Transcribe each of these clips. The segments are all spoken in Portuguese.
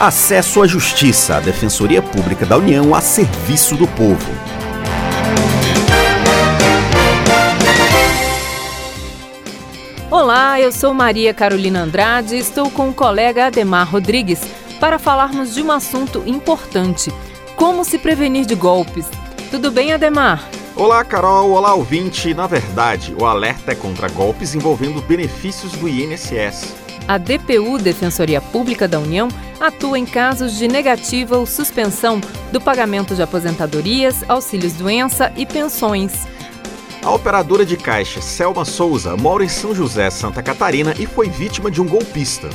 Acesso à Justiça, a Defensoria Pública da União a serviço do povo. Olá, eu sou Maria Carolina Andrade e estou com o colega Ademar Rodrigues para falarmos de um assunto importante: como se prevenir de golpes. Tudo bem, Ademar? Olá, Carol. Olá, ouvinte. Na verdade, o alerta é contra golpes envolvendo benefícios do INSS. A DPU, Defensoria Pública da União, atua em casos de negativa ou suspensão do pagamento de aposentadorias, auxílios-doença e pensões. A operadora de caixa Selma Souza mora em São José, Santa Catarina e foi vítima de um golpista.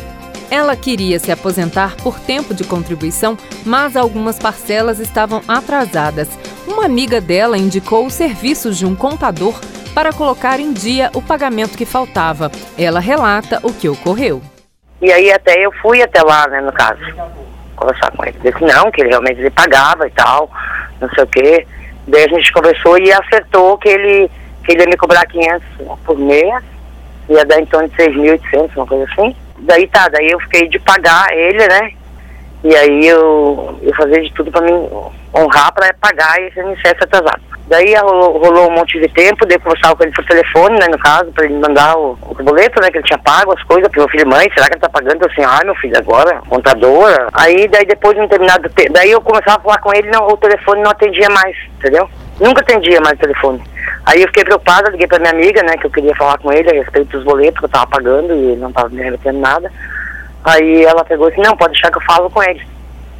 Ela queria se aposentar por tempo de contribuição, mas algumas parcelas estavam atrasadas. Uma amiga dela indicou os serviços de um contador para colocar em dia o pagamento que faltava. Ela relata o que ocorreu. E aí até eu fui até lá, né, no caso, conversar com ele. Disse não, que ele realmente ele pagava e tal, não sei o quê. Daí a gente conversou e acertou que ele, que ele ia me cobrar 500 por mês, ia dar em torno de 6.800, uma coisa assim. Daí tá, daí eu fiquei de pagar ele, né? E aí eu, eu fazia de tudo para me honrar para pagar esse INSS atrasado. Daí rolou, rolou, um monte de tempo, eu conversava com ele por telefone, né, no caso, para ele mandar o, o, boleto, né, que ele tinha pago as coisas, pro meu filho, mãe, será que ele tá pagando? Eu assim, ai meu filho, agora, contadora. Aí, daí depois de um determinado tempo, daí eu começava a falar com ele, não, o telefone não atendia mais, entendeu? Nunca atendia mais o telefone. Aí eu fiquei preocupada, liguei pra minha amiga, né, que eu queria falar com ele a respeito dos boletos que eu tava pagando e não tava me remetendo nada. Aí ela pegou assim, não, pode deixar que eu falo com ele.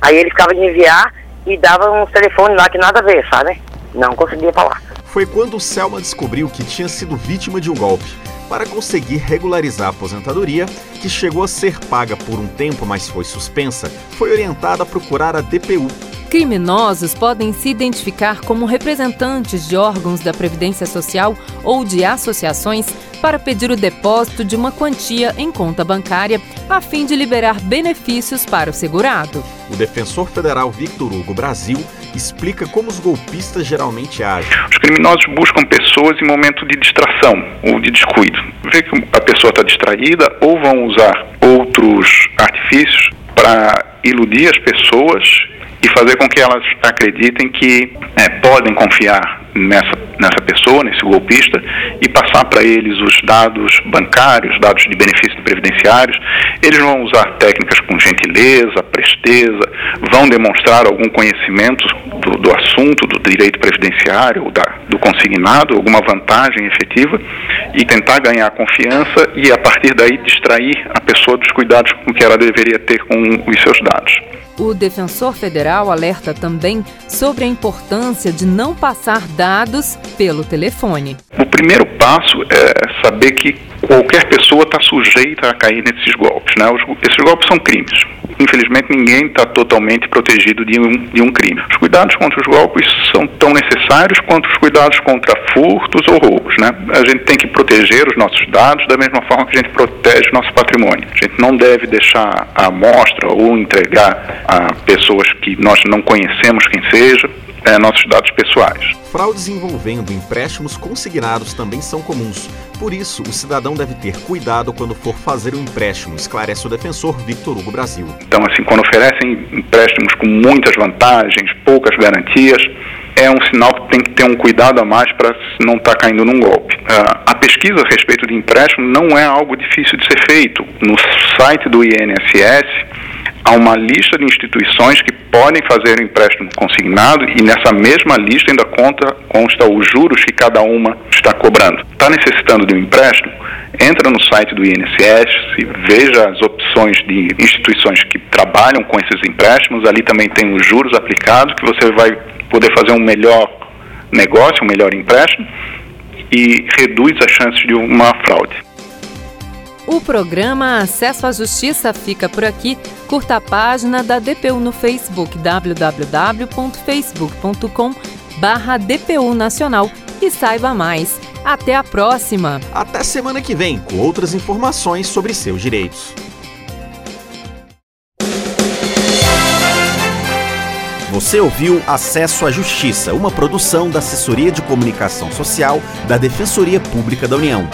Aí ele ficava de enviar e dava uns telefones lá que nada a ver, sabe? Não conseguia falar. Foi quando Selma descobriu que tinha sido vítima de um golpe. Para conseguir regularizar a aposentadoria, que chegou a ser paga por um tempo, mas foi suspensa, foi orientada a procurar a DPU, Criminosos podem se identificar como representantes de órgãos da Previdência Social ou de associações para pedir o depósito de uma quantia em conta bancária a fim de liberar benefícios para o segurado. O defensor federal Victor Hugo Brasil explica como os golpistas geralmente agem. Os criminosos buscam pessoas em momento de distração ou de descuido. Vê que a pessoa está distraída ou vão usar outros artifícios para iludir as pessoas e fazer com que elas acreditem que é, podem confiar nessa, nessa pessoa, nesse golpista, e passar para eles os dados bancários, dados de benefícios previdenciários. Eles vão usar técnicas com gentileza, presteza, vão demonstrar algum conhecimento do, do assunto, do direito previdenciário, da, do consignado, alguma vantagem efetiva, e tentar ganhar confiança e, a partir daí, distrair a pessoa dos cuidados com que ela deveria ter com os seus dados. O defensor federal alerta também sobre a importância de não passar dados pelo telefone. O primeiro passo é saber que qualquer pessoa está sujeita a cair nesses golpes. Né? Esses golpes são crimes. Infelizmente, ninguém está totalmente protegido de um, de um crime. Os cuidados contra os golpes são tão necessários quanto os cuidados contra furtos ou roubos. Né? A gente tem que proteger os nossos dados da mesma forma que a gente protege o nosso patrimônio. A gente não deve deixar a amostra ou entregar a pessoas que nós não conhecemos quem seja é, nossos dados pessoais. Fraudes envolvendo empréstimos consignados também são comuns. Por isso, o cidadão deve ter cuidado quando for fazer um empréstimo, esclarece o defensor Victor Hugo Brasil. Então, assim, quando oferecem empréstimos com muitas vantagens, poucas garantias, é um sinal que tem que ter um cuidado a mais para não estar tá caindo num golpe. Uh, a pesquisa a respeito de empréstimo não é algo difícil de ser feito. No site do INSS, há uma lista de instituições que podem fazer o empréstimo consignado e nessa mesma lista ainda conta, consta os juros que cada uma está cobrando. Está necessitando de um empréstimo? Entra no site do INSS veja as opções de instituições que trabalham com esses empréstimos. Ali também tem os juros aplicados que você vai poder fazer um melhor negócio, um melhor empréstimo e reduz as chances de uma fraude. O programa Acesso à Justiça fica por aqui. Curta a página da DPU no Facebook www.facebook.com barra DPU Nacional e saiba mais. Até a próxima! Até semana que vem com outras informações sobre seus direitos. Você ouviu Acesso à Justiça, uma produção da Assessoria de Comunicação Social da Defensoria Pública da União.